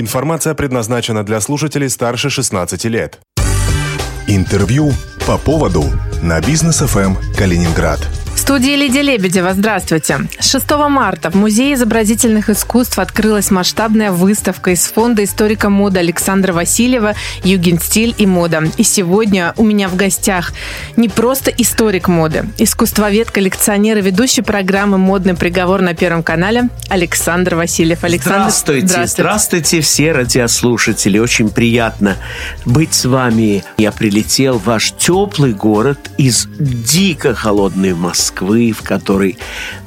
Информация предназначена для слушателей старше 16 лет. Интервью по поводу на бизнес ФМ Калининград студии Лидия Лебедева. Здравствуйте. 6 марта в Музее изобразительных искусств открылась масштабная выставка из фонда историка моды Александра Васильева «Югенстиль и мода». И сегодня у меня в гостях не просто историк моды, искусствовед, коллекционер и ведущий программы «Модный приговор» на Первом канале Александр Васильев. Александр, здравствуйте. Здравствуйте. Здравствуйте все радиослушатели. Очень приятно быть с вами. Я прилетел в ваш теплый город из дико холодной Москвы Москвы, в которой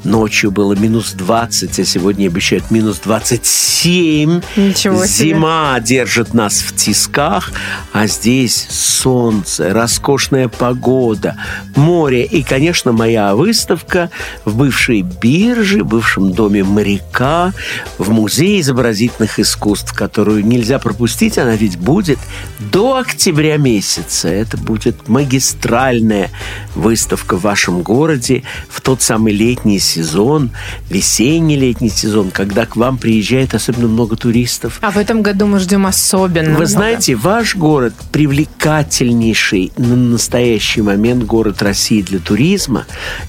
ночью было минус 20, а сегодня обещают минус 27. Ничего себе. Зима держит нас в тисках, а здесь солнце, роскошная погода, море и, конечно, моя выставка в бывшей бирже, бывшем доме моряка, в Музее изобразительных искусств, которую нельзя пропустить, она ведь будет до октября месяца. Это будет магистральная выставка в вашем городе, в тот самый летний сезон, весенний летний сезон, когда к вам приезжает особенно много туристов. А в этом году мы ждем особенно Вы много. знаете, ваш город привлекательнейший на настоящий момент город России для туризма,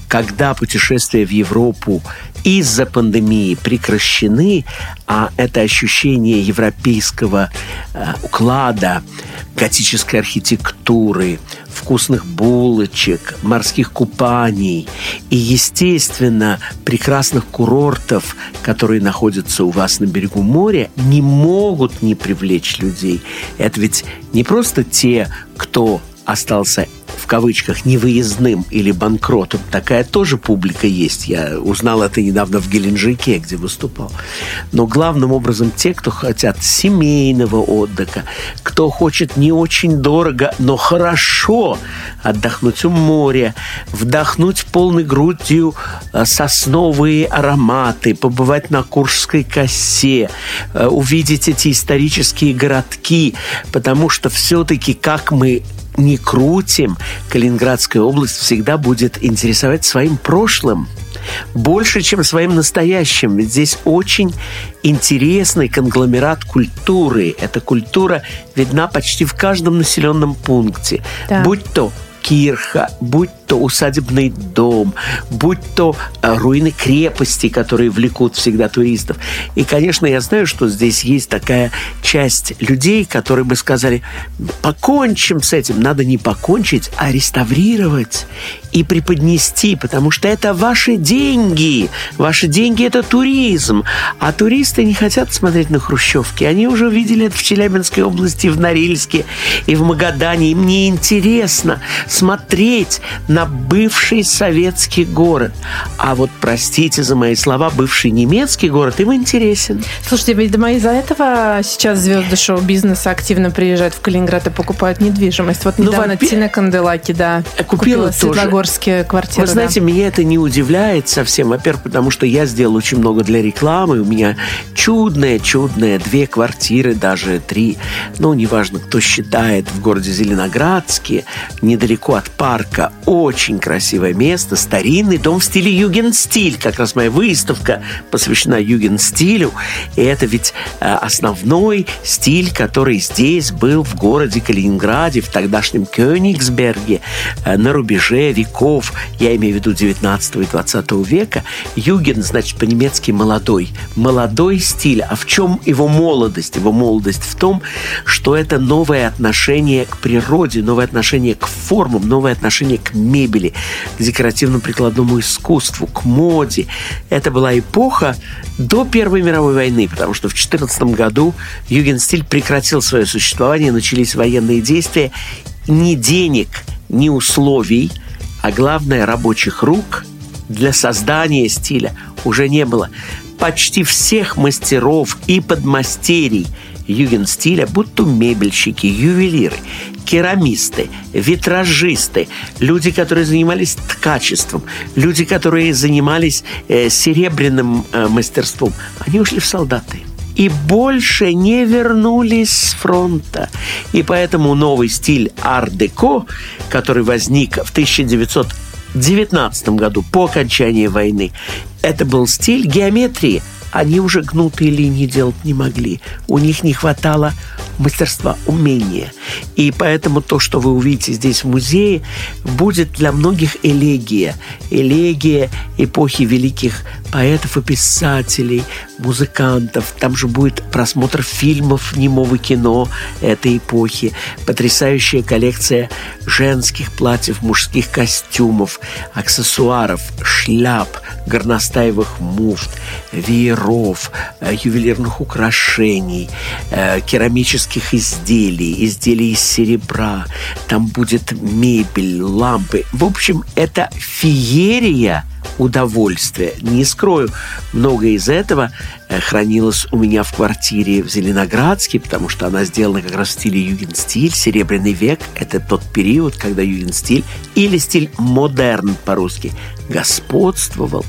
когда путешествия в Европу из-за пандемии прекращены, а это ощущение европейского э, уклада, готической архитектуры, вкусных булочек, морских купаний и, естественно, прекрасных курортов, которые находятся у вас на берегу моря, не могут не привлечь людей. Это ведь не просто те, кто остался в кавычках невыездным или банкротом. Такая тоже публика есть. Я узнал это недавно в Геленджике, где выступал. Но главным образом те, кто хотят семейного отдыха, кто хочет не очень дорого, но хорошо отдохнуть у моря, вдохнуть полной грудью э, сосновые ароматы, побывать на Куршской косе, э, увидеть эти исторические городки, потому что все-таки как мы не крутим, Калининградская область всегда будет интересовать своим прошлым больше, чем своим настоящим. Ведь здесь очень интересный конгломерат культуры. Эта культура видна почти в каждом населенном пункте. Да. Будь то кирха, будь то усадебный дом, будь то э, руины крепости, которые влекут всегда туристов. И, конечно, я знаю, что здесь есть такая часть людей, которые бы сказали, покончим с этим. Надо не покончить, а реставрировать и преподнести, потому что это ваши деньги. Ваши деньги – это туризм. А туристы не хотят смотреть на хрущевки. Они уже видели это в Челябинской области, в Норильске и в Магадане. Им не интересно смотреть на бывший советский город. А вот, простите за мои слова, бывший немецкий город им интересен. Слушайте, видимо, из-за этого сейчас звезды шоу-бизнеса активно приезжают в Калининград и покупают недвижимость. Вот ну, недавно ну, Тина Канделаки, да, купила, купила Петербургские квартиры. Вы знаете, да. меня это не удивляет совсем. Во-первых, потому что я сделал очень много для рекламы. У меня чудные, чудные две квартиры, даже три. Ну, неважно, кто считает, в городе Зеленоградске, недалеко от парка. Очень красивое место, старинный дом в стиле югенстиль. Как раз моя выставка посвящена югенстилю. И это ведь э, основной стиль, который здесь был в городе Калининграде, в тогдашнем Кёнигсберге, э, на рубеже веков, я имею в виду 19 и 20 века, юген, значит, по-немецки молодой. Молодой стиль. А в чем его молодость? Его молодость в том, что это новое отношение к природе, новое отношение к формам, новое отношение к мебели, к декоративно-прикладному искусству, к моде. Это была эпоха до Первой мировой войны, потому что в 14 году югенстиль прекратил свое существование, начались военные действия. Ни денег, ни условий – а главное рабочих рук для создания стиля уже не было. Почти всех мастеров и подмастерий югенстиля, будь то мебельщики, ювелиры, керамисты, витражисты, люди, которые занимались ткачеством, люди, которые занимались э, серебряным э, мастерством, они ушли в солдаты и больше не вернулись с фронта. И поэтому новый стиль ар-деко, который возник в 1919 году по окончании войны, это был стиль геометрии, они уже гнутые линии делать не могли. У них не хватало мастерства, умения. И поэтому то, что вы увидите здесь в музее, будет для многих элегия. Элегия эпохи великих поэтов и писателей, музыкантов. Там же будет просмотр фильмов немого кино этой эпохи. Потрясающая коллекция женских платьев, мужских костюмов, аксессуаров, шляп, горностаевых муфт, вееров, э, ювелирных украшений, э, керамических изделий, изделий из серебра. Там будет мебель, лампы. В общем, это феерия удовольствия. Не скрою, многое из этого э, хранилось у меня в квартире в Зеленоградске, потому что она сделана как раз в стиле югенстиль, серебряный век. Это тот период, когда югенстиль или стиль модерн по-русски господствовал.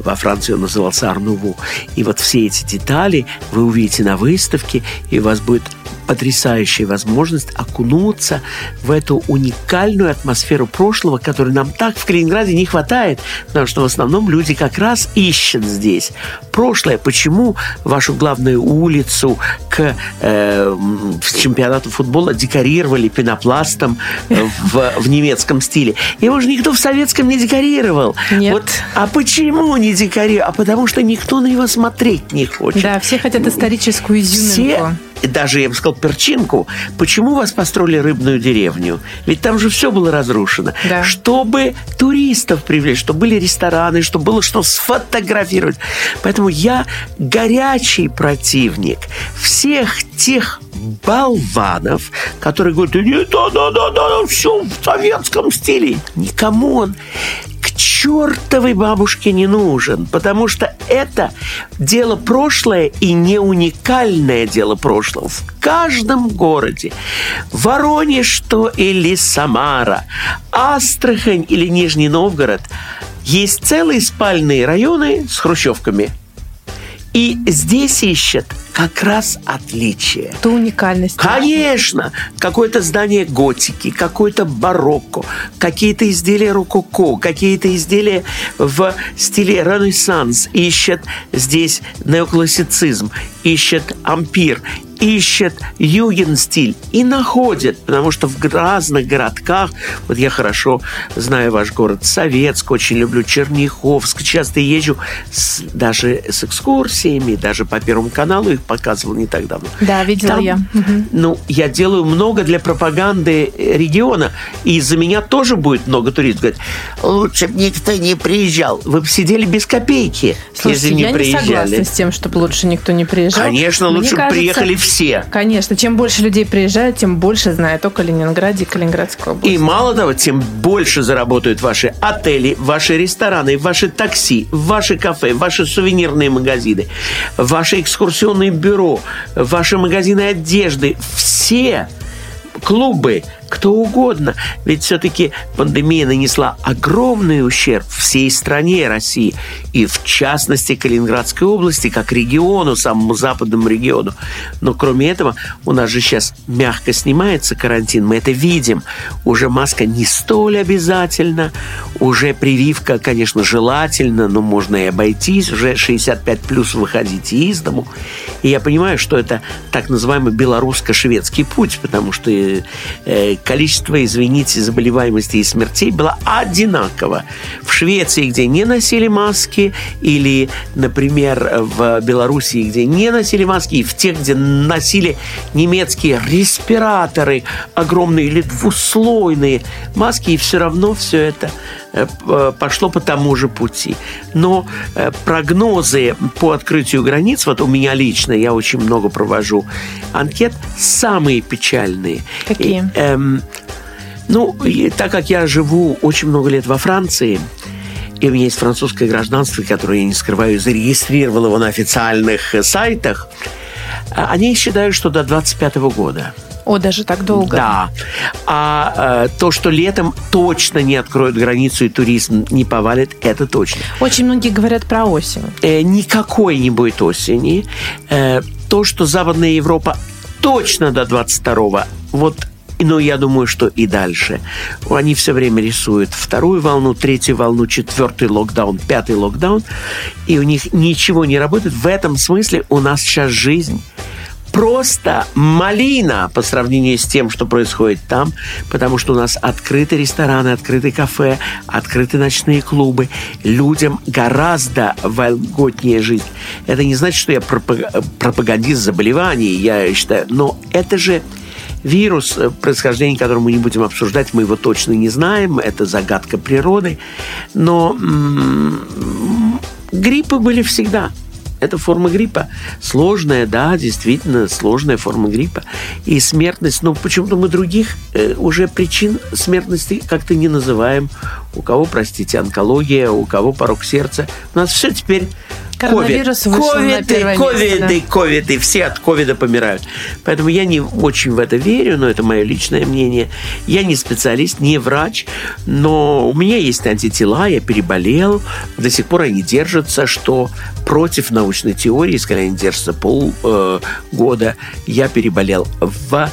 Во Франции он назывался Арнуву. И вот все эти детали вы увидите на выставке, и у вас будет потрясающая возможность окунуться в эту уникальную атмосферу прошлого, которой нам так в Калининграде не хватает, потому что в основном люди как раз ищут здесь прошлое. Почему вашу главную улицу к э, чемпионату футбола декорировали пенопластом в, в немецком стиле? Его же никто в советском не декорировал. Нет. Вот, а почему не декорировал? А потому что никто на него смотреть не хочет. Да, все хотят историческую изюминку. Все даже, я бы сказал, перчинку, почему вас построили рыбную деревню? Ведь там же все было разрушено. Да. Чтобы туристов привлечь, чтобы были рестораны, чтобы было что сфотографировать. Поэтому я горячий противник всех тех болванов, которые говорят, да, да, да, да, все в советском стиле. Никому он чертовой бабушке не нужен, потому что это дело прошлое и не уникальное дело прошлого. В каждом городе, Воронеж что или Самара, Астрахань или Нижний Новгород, есть целые спальные районы с хрущевками – и здесь ищет как раз отличие. Ту уникальность. Конечно! Какое-то здание готики, какой-то барокко, какие-то изделия рококо, какие-то изделия в стиле ренессанс. Ищет здесь неоклассицизм, ищет ампир, ищет юген-стиль и находит, потому что в разных городках, вот я хорошо знаю ваш город Советск, очень люблю Черняховск, часто езжу с, даже с экскурсиями, даже по Первому каналу их показывал не так давно. Да, видела Там, я. Ну, я делаю много для пропаганды региона, и из-за меня тоже будет много туристов. Говорят, лучше бы никто не приезжал. Вы бы сидели без копейки, Слушайте, если не я приезжали. не согласна с тем, чтобы лучше никто не приезжал. Конечно, Мне лучше бы кажется, приехали все. Конечно, чем больше людей приезжает, тем больше знают о Калининграде и Калининградской области. И мало того, тем больше заработают ваши отели, ваши рестораны, ваши такси, ваши кафе, ваши сувенирные магазины, ваши экскурсионные бюро, ваши магазины одежды. Все клубы, кто угодно. Ведь все-таки пандемия нанесла огромный ущерб всей стране России и в частности Калининградской области, как региону, самому западному региону. Но кроме этого, у нас же сейчас мягко снимается карантин, мы это видим. Уже маска не столь обязательна, уже прививка, конечно, желательно, но можно и обойтись, уже 65 плюс выходите из дому. И я понимаю, что это так называемый белорусско-шведский путь, потому что э, количество, извините, заболеваемости и смертей было одинаково. В Швеции, где не носили маски, или, например, в Белоруссии, где не носили маски, и в тех, где носили немецкие респираторы огромные или двуслойные маски, и все равно все это пошло по тому же пути. Но э, прогнозы по открытию границ, вот у меня лично, я очень много провожу анкет, самые печальные. Какие? И, эм, ну, и так как я живу очень много лет во Франции, и у меня есть французское гражданство, которое, я не скрываю, зарегистрировал его на официальных э, сайтах, а, они считают, что до 25 года. О, даже так долго. Да. А э, то, что летом точно не откроют границу и туризм не повалит, это точно. Очень многие говорят про осень. Э, никакой не будет осени. Э, то, что Западная Европа точно до 22-го, вот Но я думаю, что и дальше. Они все время рисуют вторую волну, третью волну, четвертый локдаун, пятый локдаун, и у них ничего не работает. В этом смысле у нас сейчас жизнь просто малина по сравнению с тем, что происходит там, потому что у нас открыты рестораны, открыты кафе, открыты ночные клубы. Людям гораздо вольготнее жить. Это не значит, что я пропагандист заболеваний, я считаю, но это же вирус, э, происхождение которого мы не будем обсуждать, мы его точно не знаем, это загадка природы, но м-м, гриппы были всегда – это форма гриппа. Сложная, да, действительно сложная форма гриппа. И смертность, но почему-то мы других э, уже причин смертности как-то не называем. У кого, простите, онкология, у кого порог сердца. У нас все теперь Коронавирус COVID. вышел COVID, на первое ковиды, место, да. ковиды, все от ковида помирают. Поэтому я не очень в это верю, но это мое личное мнение. Я не специалист, не врач, но у меня есть антитела, я переболел, до сих пор они держатся, что против научной теории, скорее они держатся полгода, э, я переболел в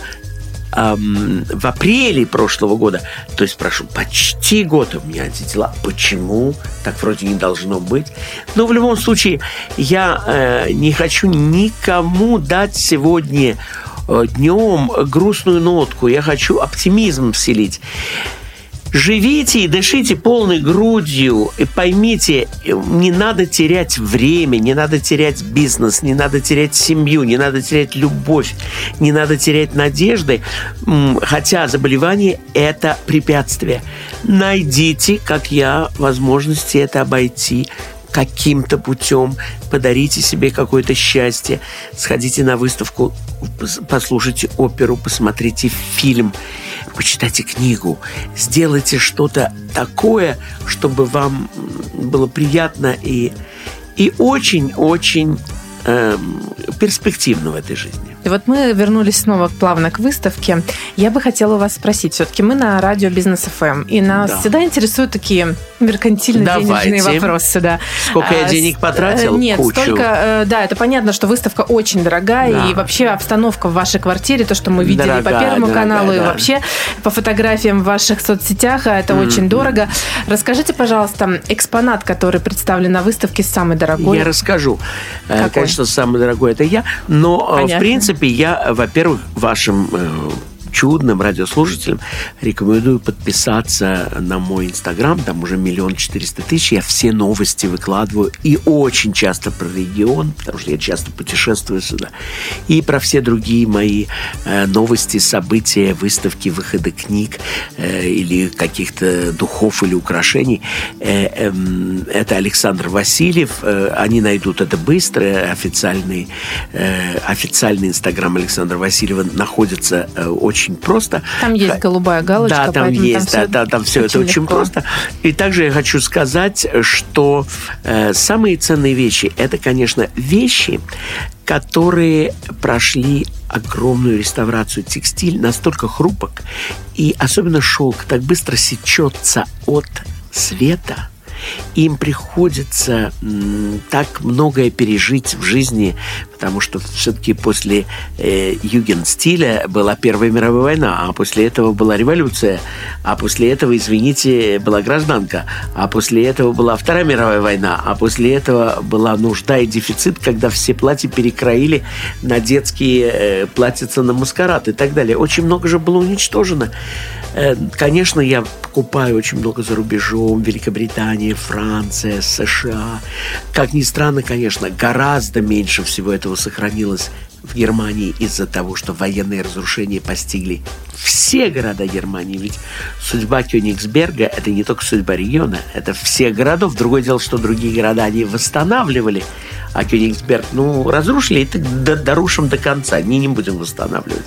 эм, в апреле прошлого года, то есть прошу почти год у меня антитела. Почему? Так вроде не должно быть. Но в любом случае я э, не хочу никому дать сегодня э, днем грустную нотку. Я хочу оптимизм вселить. Живите и дышите полной грудью. И поймите, не надо терять время, не надо терять бизнес, не надо терять семью, не надо терять любовь, не надо терять надежды. Хотя заболевание – это препятствие. Найдите, как я, возможности это обойти каким-то путем, подарите себе какое-то счастье, сходите на выставку, послушайте оперу, посмотрите фильм – почитайте книгу, сделайте что-то такое, чтобы вам было приятно и, и очень-очень эм, перспективно в этой жизни. И вот мы вернулись снова плавно к выставке. Я бы хотела у вас спросить, все-таки мы на радио Бизнес ФМ, эм, и нас да. всегда интересуют такие меркантильно-денежные вопросы. Да. Сколько я а, денег потратил? Э, нет, Кучу. столько, э, да, это понятно, что выставка очень дорогая, да. и вообще обстановка в вашей квартире, то, что мы видели дорогая, по Первому дорогая, каналу, да. и вообще по фотографиям в ваших соцсетях, а это mm-hmm. очень дорого. Расскажите, пожалуйста, экспонат, который представлен на выставке, самый дорогой? Я расскажу. Э, Какой? Конечно, самый дорогой это я, но Понятно. в принципе принципе, я, во-первых, вашим э, чудным радиослушателям рекомендую подписаться на мой инстаграм. Там уже миллион четыреста тысяч. Я все новости выкладываю. И очень часто про регион, потому что я часто путешествую сюда. И про все другие мои э, новости, события, выставки, выходы книг э, или каких-то духов или украшений. Э, э, это Александр Васильев. Э, они найдут это быстро. Официальный, э, официальный инстаграм Александра Васильева находится э, очень очень просто. Там есть голубая галочка. Да, там есть, там да, да, там все это очень легко. просто. И также я хочу сказать, что э, самые ценные вещи – это, конечно, вещи, которые прошли огромную реставрацию. Текстиль настолько хрупок, и особенно шелк так быстро сечется от света – им приходится так многое пережить в жизни, потому что все-таки после э, югенстиля была Первая мировая война, а после этого была революция, а после этого, извините, была гражданка, а после этого была Вторая мировая война, а после этого была нужда и дефицит, когда все платья перекроили на детские э, платьица на маскарад и так далее. Очень много же было уничтожено. Э, конечно, я покупаю очень много за рубежом, Великобритания, Франция, США. Как ни странно, конечно, гораздо меньше всего этого сохранилось в Германии из-за того, что военные разрушения постигли все города Германии. Ведь судьба Кёнигсберга – это не только судьба региона, это всех городов. Другое дело, что другие города они восстанавливали, а Кёнигсберг, ну, разрушили, и так дорушим до конца, не, не будем восстанавливать.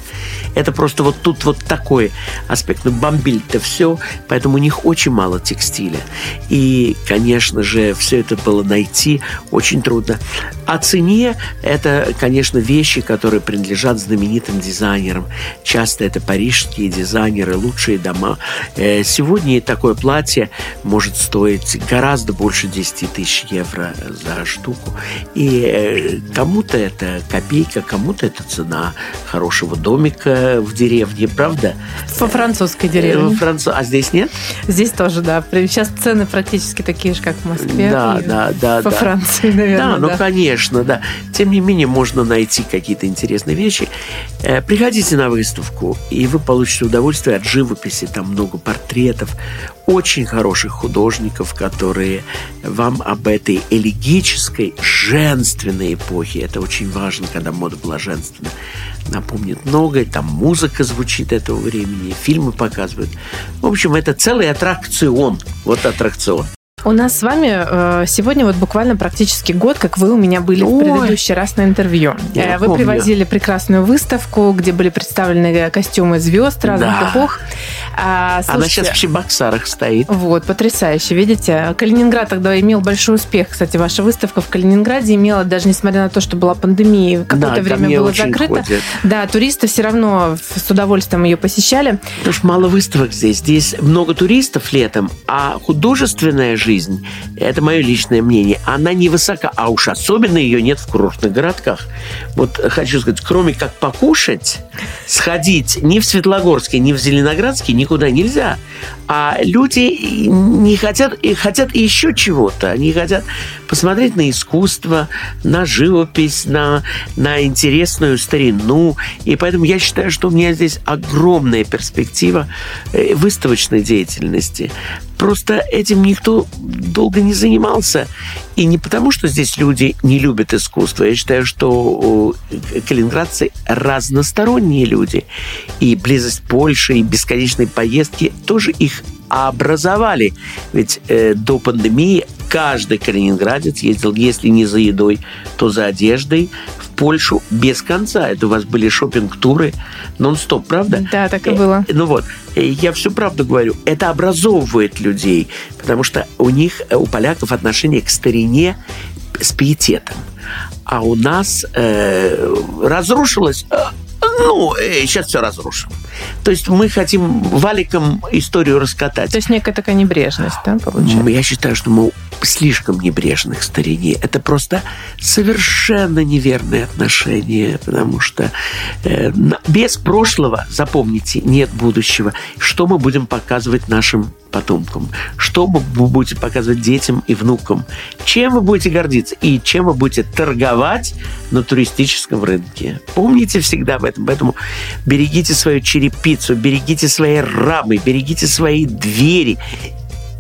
Это просто вот тут вот такой аспект. Ну, бомбили-то все, поэтому у них очень мало текстиля. И, конечно же, все это было найти очень трудно. О цене это, конечно, вещи, которые принадлежат знаменитым дизайнерам. Часто это парижские дизайнеры, лучшие дома. Э, сегодня такое платье может стоить гораздо больше 10 тысяч евро за штуку. И э, кому-то это копейка, кому-то это цена хорошего домика в деревне, правда? Во французской деревне. Во Француз... А здесь нет? Здесь тоже, да. Сейчас цены практически такие же, как в Москве. Да, да, да. Во да. Франции, наверное. Да, ну, конечно, да. Тем не менее, можно найти какие-то интересные вещи. Э, приходите на выставку, и вы получите удовольствие от живописи. Там много портретов очень хороших художников, которые вам об этой элегической, женственной эпохе, это очень важно, когда мода была женственная, напомнит многое. Там музыка звучит этого времени, фильмы показывают. В общем, это целый аттракцион. Вот аттракцион. У нас с вами э, сегодня вот буквально практически год, как вы у меня были Ой. в предыдущий раз на интервью. Я Э, вы помню. привозили прекрасную выставку, где были представлены костюмы звезд разных Да. эпох. А, Она слушайте, сейчас в Чебоксарах стоит. Вот, потрясающе, видите? Калининград тогда имел большой успех. Кстати, ваша выставка в Калининграде имела, даже несмотря на то, что была пандемия, какое-то Да, время было закрыто. ходят. Да, туристы все равно с удовольствием ее посещали. Потому что мало выставок здесь. Здесь много туристов летом, а художественная жизнь, это мое личное мнение, она невысока, а уж особенно ее нет в курортных городках. Вот хочу сказать, кроме как покушать, сходить ни в Светлогорске, ни в Зеленоградске никуда нельзя. А люди не хотят, и хотят еще чего-то. Они хотят посмотреть на искусство, на живопись, на, на интересную старину. И поэтому я считаю, что у меня здесь огромная перспектива э, выставочной деятельности. Просто этим никто долго не занимался. И не потому, что здесь люди не любят искусство. Я считаю, что калининградцы разносторонние люди. И близость Польши, и бесконечные поездки тоже их образовали. Ведь э, до пандемии каждый калининградец ездил, если не за едой, то за одеждой в Польшу без конца. Это у вас были шопинг-туры нон-стоп, правда? Да, так и Э, было. ну вот, э, я всю правду говорю. Это образовывает людей, потому что у них, э, у поляков отношение к старине с пиететом. А у нас э, разрушилось... э, ну, сейчас все разрушим. То есть мы хотим валиком историю раскатать. То есть некая такая небрежность, да, получается? Я считаю, что мы слишком небрежны к старине. Это просто совершенно неверное отношение, потому что э, без прошлого, запомните, нет будущего. Что мы будем показывать нашим потомкам? Что вы будете показывать детям и внукам? Чем вы будете гордиться? И чем вы будете торговать на туристическом рынке? Помните всегда об этом. Поэтому берегите свою черепицу, берегите свои рамы, берегите свои двери.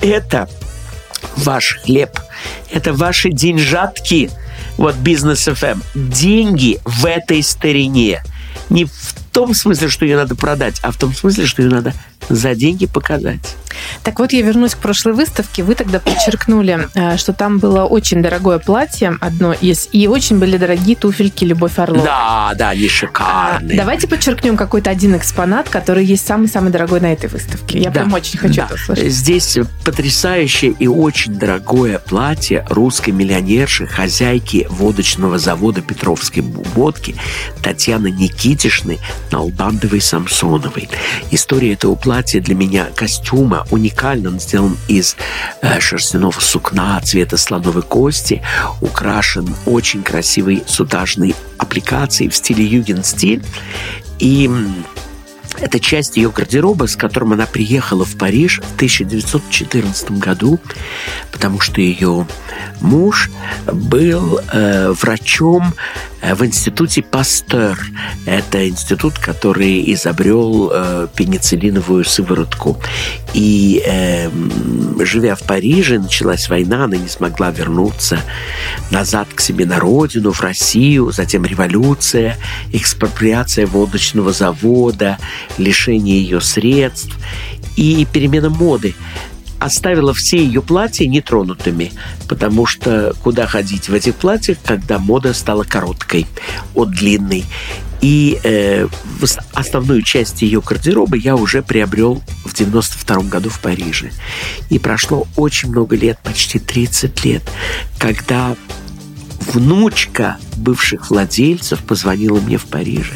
Это ваш хлеб, это ваши деньжатки. Вот бизнес FM. Деньги в этой старине. Не в том смысле, что ее надо продать, а в том смысле, что ее надо за деньги показать. Так вот, я вернусь к прошлой выставке. Вы тогда подчеркнули, э, что там было очень дорогое платье, одно из, и очень были дорогие туфельки Любовь Орлова. Да, да, они А, шикарные. давайте подчеркнем какой-то один экспонат, который есть самый-самый дорогой на этой выставке. Я Да, прям очень хочу да. это услышать. Здесь потрясающее и очень дорогое платье русской миллионерши, хозяйки водочного завода Петровской водки Татьяны Никитишны Налбандовой-Самсоновой. История этого платья для меня костюма уникальна. Он сделан из э, шерстяного сукна цвета слоновой кости, украшен очень красивой сутажной аппликацией в стиле юген-стиль. И это часть ее гардероба, с которым она приехала в Париж в 1914 году, потому что ее муж был э, врачом в институте Пастер. Это институт, который изобрел э, пенициллиновую сыворотку. И э, живя в Париже, началась война, она не смогла вернуться назад к себе на родину, в Россию, затем революция, экспроприация водочного завода, лишение ее средств и перемена моды оставила все ее платья нетронутыми, потому что куда ходить в этих платьях, когда мода стала короткой от длинной. И э, основную часть ее гардероба я уже приобрел в 92 году в Париже. И прошло очень много лет, почти 30 лет, когда внучка бывших владельцев позвонила мне в Париже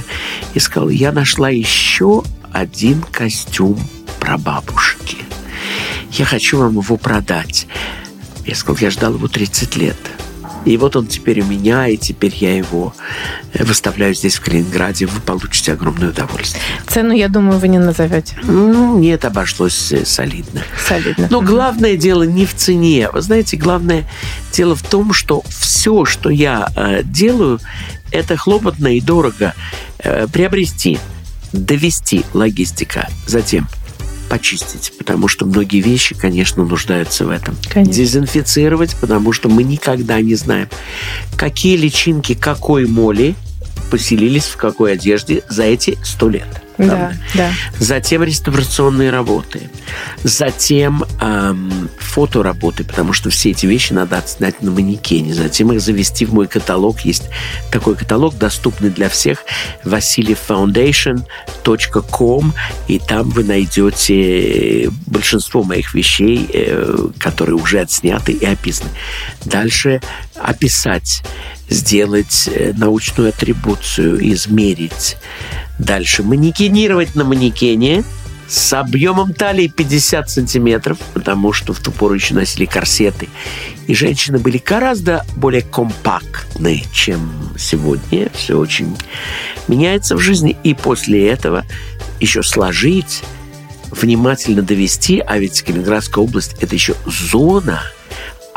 и сказала, я нашла еще один костюм прабабушки. Я хочу вам его продать. Я сказал, я ждал его 30 лет. И вот он теперь у меня, и теперь я его э, выставляю здесь, в Калининграде. Вы получите огромное удовольствие. Цену, я думаю, вы не назовете. Ну, нет, обошлось э, солидно. Солидно. Но главное дело не в цене. Вы знаете, главное дело в том, что все, что я э, делаю, это хлопотно и дорого приобрести, довести логистика, затем почистить, потому что многие вещи, конечно, нуждаются в этом. Конечно. Дезинфицировать, потому что мы никогда не знаем, какие личинки какой моли поселились в какой одежде за эти сто лет. Да, да. Затем реставрационные работы. Затем эм, фотоработы, потому что все эти вещи надо отснять на манекене. Затем их завести в мой каталог. Есть такой каталог, доступный для всех. VasilievFoundation.com И там вы найдете большинство моих вещей, э, которые уже отсняты и описаны. Дальше описать, сделать э, научную атрибуцию, измерить. Дальше манекенировать на манекене с объемом талии 50 сантиметров, потому что в ту пору еще носили корсеты. И женщины были гораздо более компактны, чем сегодня. Все очень меняется в жизни. И после этого еще сложить, внимательно довести, а ведь Калининградская область – это еще зона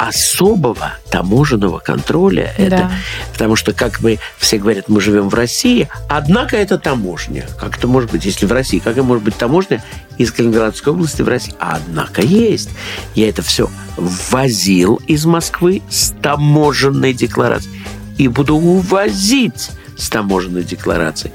особого таможенного контроля. Да. Это, потому что, как мы все говорят, мы живем в России, однако это таможня. Как это может быть, если в России? Как это может быть таможня из Калининградской области в России? Однако есть. Я это все ввозил из Москвы с таможенной декларацией и буду увозить с таможенной декларацией,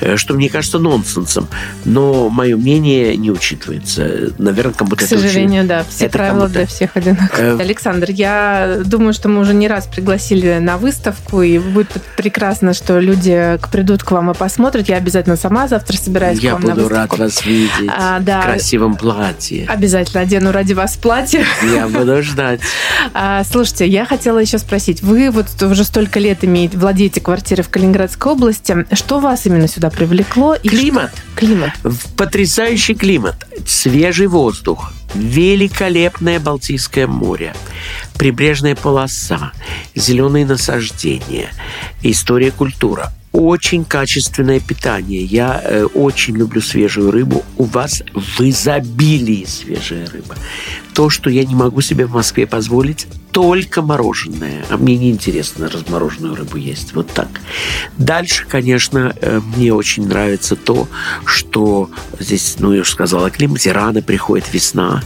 э, что мне кажется нонсенсом. Но мое мнение не учитывается. Наверное, кому-то К это очень- сожалению, да, все это правила для всех одинаковые. Э, Александр, я думаю, что мы уже не раз пригласили на выставку, и будет прекрасно, что люди придут к вам и посмотрят. Я обязательно сама завтра собираюсь Я к вам на буду рад выставку. вас видеть А, да. в красивом платье. Обязательно одену ради вас платье. Я буду ждать. А, слушайте, я хотела еще спросить. Вы вот уже столько лет имеете, владеете квартирой в Калининградской области. Что вас именно сюда привлекло? И Климат. что- Климат. Потрясающий климат, свежий воздух, великолепное Балтийское море, прибрежная полоса, зеленые насаждения, история, культура. Очень качественное питание. Я э, очень люблю свежую рыбу. У вас в изобилии свежая рыба. То, что я не могу себе в Москве позволить, только мороженое. А мне неинтересно размороженную рыбу есть. Вот так. Дальше, конечно, э, мне очень нравится то, что здесь, ну, я уже сказала, о климате. Рано приходит весна.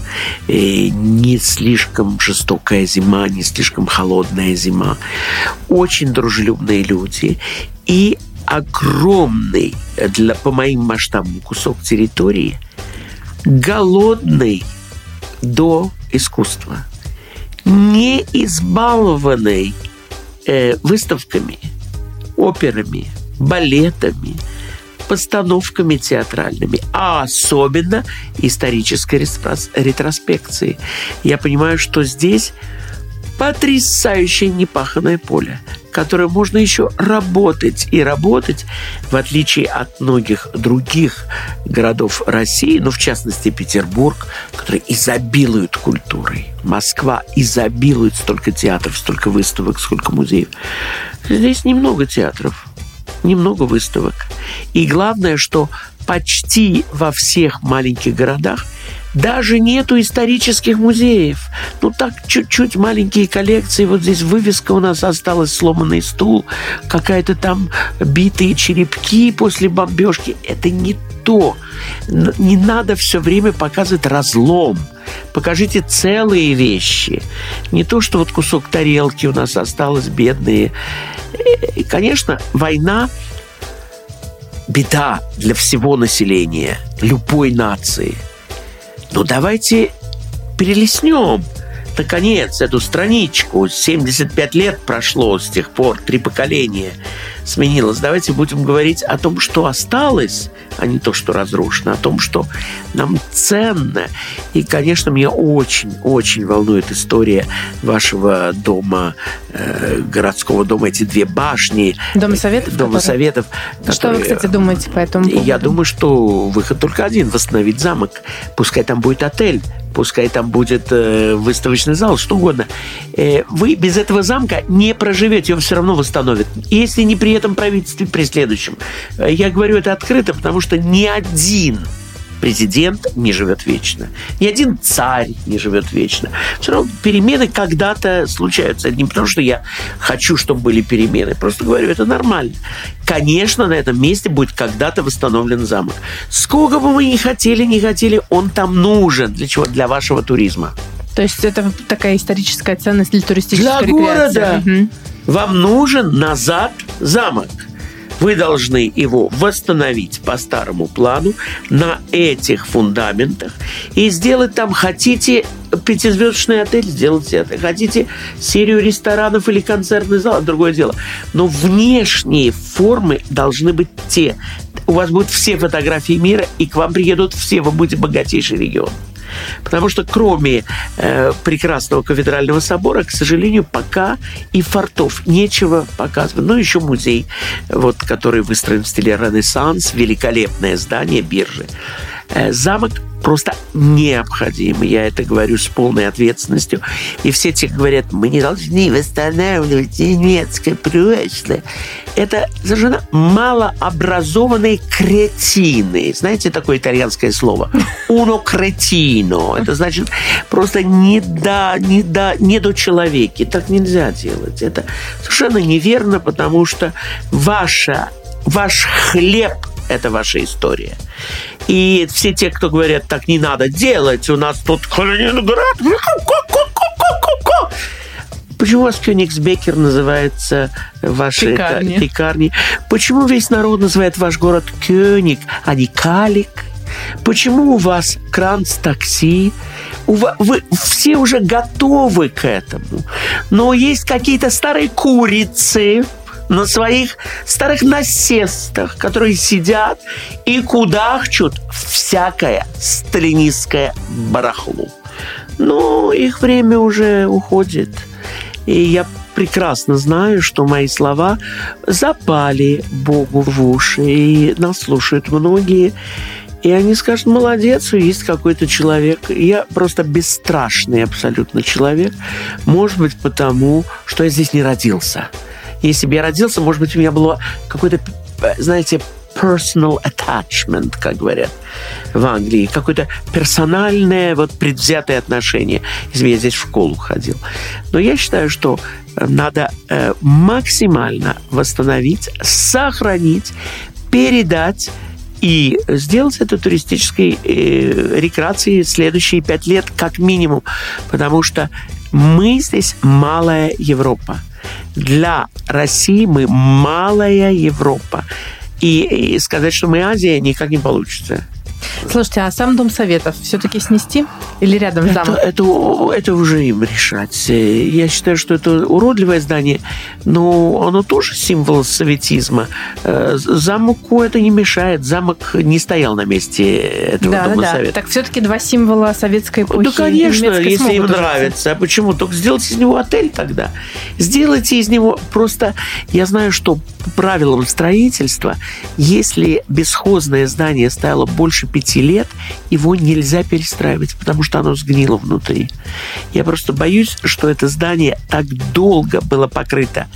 И не слишком жестокая зима, не слишком холодная зима. Очень дружелюбные люди. И огромный, для, по моим масштабам, кусок территории, голодный до искусства, не избалованный э, выставками, операми, балетами, постановками театральными, а особенно исторической ретрос- ретроспекцией. Я понимаю, что здесь потрясающее непаханное поле, которое можно еще работать и работать, в отличие от многих других городов России, ну, в частности, Петербург, который изобилует культурой. Москва изобилует столько театров, столько выставок, сколько музеев. Здесь немного театров, немного выставок. И главное, что почти во всех маленьких городах даже нету исторических музеев. Ну так, чуть-чуть маленькие коллекции. Вот здесь вывеска у нас осталась, сломанный стул, какая-то там битые черепки после бомбежки. Это не то. Не надо все время показывать разлом. Покажите целые вещи. Не то, что вот кусок тарелки у нас осталось, бедные. И, конечно, война беда для всего населения, любой нации. Но давайте перелеснем, наконец, эту страничку. 75 лет прошло с тех пор, три поколения сменилось. Давайте будем говорить о том, что осталось, а не то, что разрушено, о том, что нам ценно. И, конечно, меня очень-очень волнует история вашего дома, э, городского дома, эти две башни. Дома советов, Дома которые- советов. Что вы, кстати, думаете по этому поводу? я думаю, что выход только один – восстановить замок. Пускай там будет отель, пускай там будет э, выставочный зал, что угодно. Э, вы без этого замка не проживете, его все равно восстановят. Если не при этом правительстве, при следующем. Я говорю это открыто, потому что ни один президент не живет вечно. Ни один царь не живет вечно. Все равно перемены когда-то случаются. Не потому, что я хочу, чтобы были перемены. Просто говорю, это нормально. Конечно, на этом месте будет когда-то восстановлен замок. Сколько бы мы ни хотели, не хотели, он там нужен. Для чего? Для вашего туризма. То есть это такая историческая ценность для туристической Для рекреации. города. Мгм. Вам нужен назад замок. Вы должны его восстановить по старому плану на этих фундаментах и сделать там, хотите пятизвездочный отель, сделайте это. Хотите серию ресторанов или концертный зал, другое дело. Но внешние формы должны быть те. У вас будут все фотографии мира, и к вам приедут все, вы будете богатейший регион. Потому что кроме э, прекрасного кафедрального собора, к сожалению, пока и фортов нечего показывать. Ну, еще музей, вот, который выстроен в стиле Ренессанс, великолепное здание биржи. Э, замок просто необходим. Я это говорю с полной ответственностью. И все те говорят, мы не должны восстанавливать немецкое прошлое. Это совершенно малообразованные кретины. Знаете такое итальянское слово? Uno cretino. Это значит просто не до, не до, не до человеки. Так нельзя делать. Это совершенно неверно, потому что ваша, ваш хлеб – это ваша история. И все те, кто говорят, так не надо делать, у нас тут Калининград. Почему у вас Кёнигсбекер называется ваши Пекарни. пекарни? Почему весь народ называет ваш город Кёник, а не Калик? Почему у вас Кранц такси? У ва- вы все уже готовы к этому. Но есть какие-то старые курицы, на своих старых насестах, которые сидят и кудахчут всякое сталинистское барахло. Но их время уже уходит. И я прекрасно знаю, что мои слова запали Богу в уши, и нас слушают многие. И они скажут, молодец, есть какой-то человек. Я просто бесстрашный абсолютно человек. Может быть, потому, что я здесь не родился. Если бы я родился, может быть, у меня было какое-то, знаете, personal attachment, как говорят в Англии, какое-то персональное, вот предвзятое отношение, если я здесь в школу ходил. Но я считаю, что надо э, максимально восстановить, сохранить, передать и сделать это туристической э, рекреацией следующие пять лет как минимум, потому что мы здесь малая Европа. Для России мы малая Европа. И, и сказать, что мы Азия, никак не получится. Слушайте, а сам Дом Советов все-таки снести? Или рядом Это, замом? это, это уже им решать. Э, Я считаю, что это уродливое здание, но оно тоже символ советизма. Э, Замку это не мешает. Замок не стоял на месте этого Да, Дома да. Совета. Так все-таки два символа советской эпохи. Да, конечно, если им нравится. А почему? Только сделайте из него отель тогда. Сделайте из него просто... Я знаю, что по правилам строительства, если бесхозное здание стояло больше пяти лет, его нельзя перестраивать, потому что оно сгнило внутри. Я просто боюсь, что это здание так долго было покрыто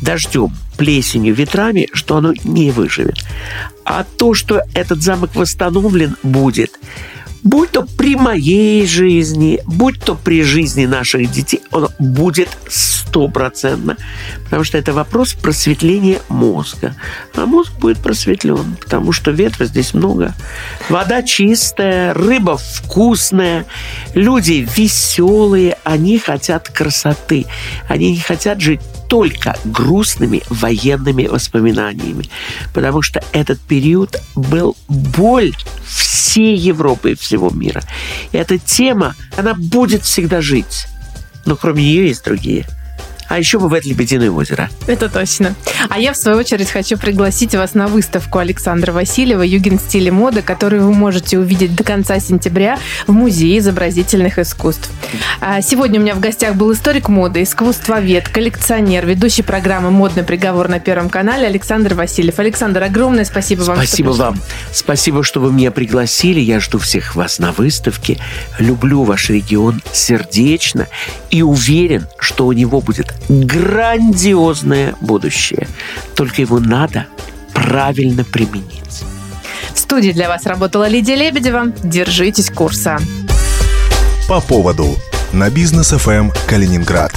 дождем, плесенью, ветрами, что оно не выживет. А то, что этот замок восстановлен будет, будь то при моей жизни, будь то при жизни наших детей, он будет стопроцентно. Потому что это вопрос просветления мозга. А мозг будет просветлен, потому что ветра здесь много. Вода чистая, рыба вкусная, люди веселые, они хотят красоты. Они не хотят жить только грустными военными воспоминаниями. Потому что этот период был боль всей Европы и всего мира. И эта тема, она будет всегда жить. Но кроме нее есть другие. А еще бывает Лебединое озеро. Это точно. А я, в свою очередь, хочу пригласить вас на выставку Александра Васильева «Юген стиле моды», которую вы можете увидеть до конца сентября в Музее изобразительных искусств. А сегодня у меня в гостях был историк моды, искусствовед, коллекционер, ведущий программы «Модный приговор» на Первом канале Александр Васильев. Александр, огромное спасибо вам. Спасибо вам. Спасибо, что вы меня пригласили. Я жду всех вас на выставке. Люблю ваш регион сердечно и уверен, что у него будет грандиозное будущее. Только его надо правильно применить. В студии для вас работала Лидия Лебедева. Держитесь курса. По поводу на бизнес ФМ Калининград.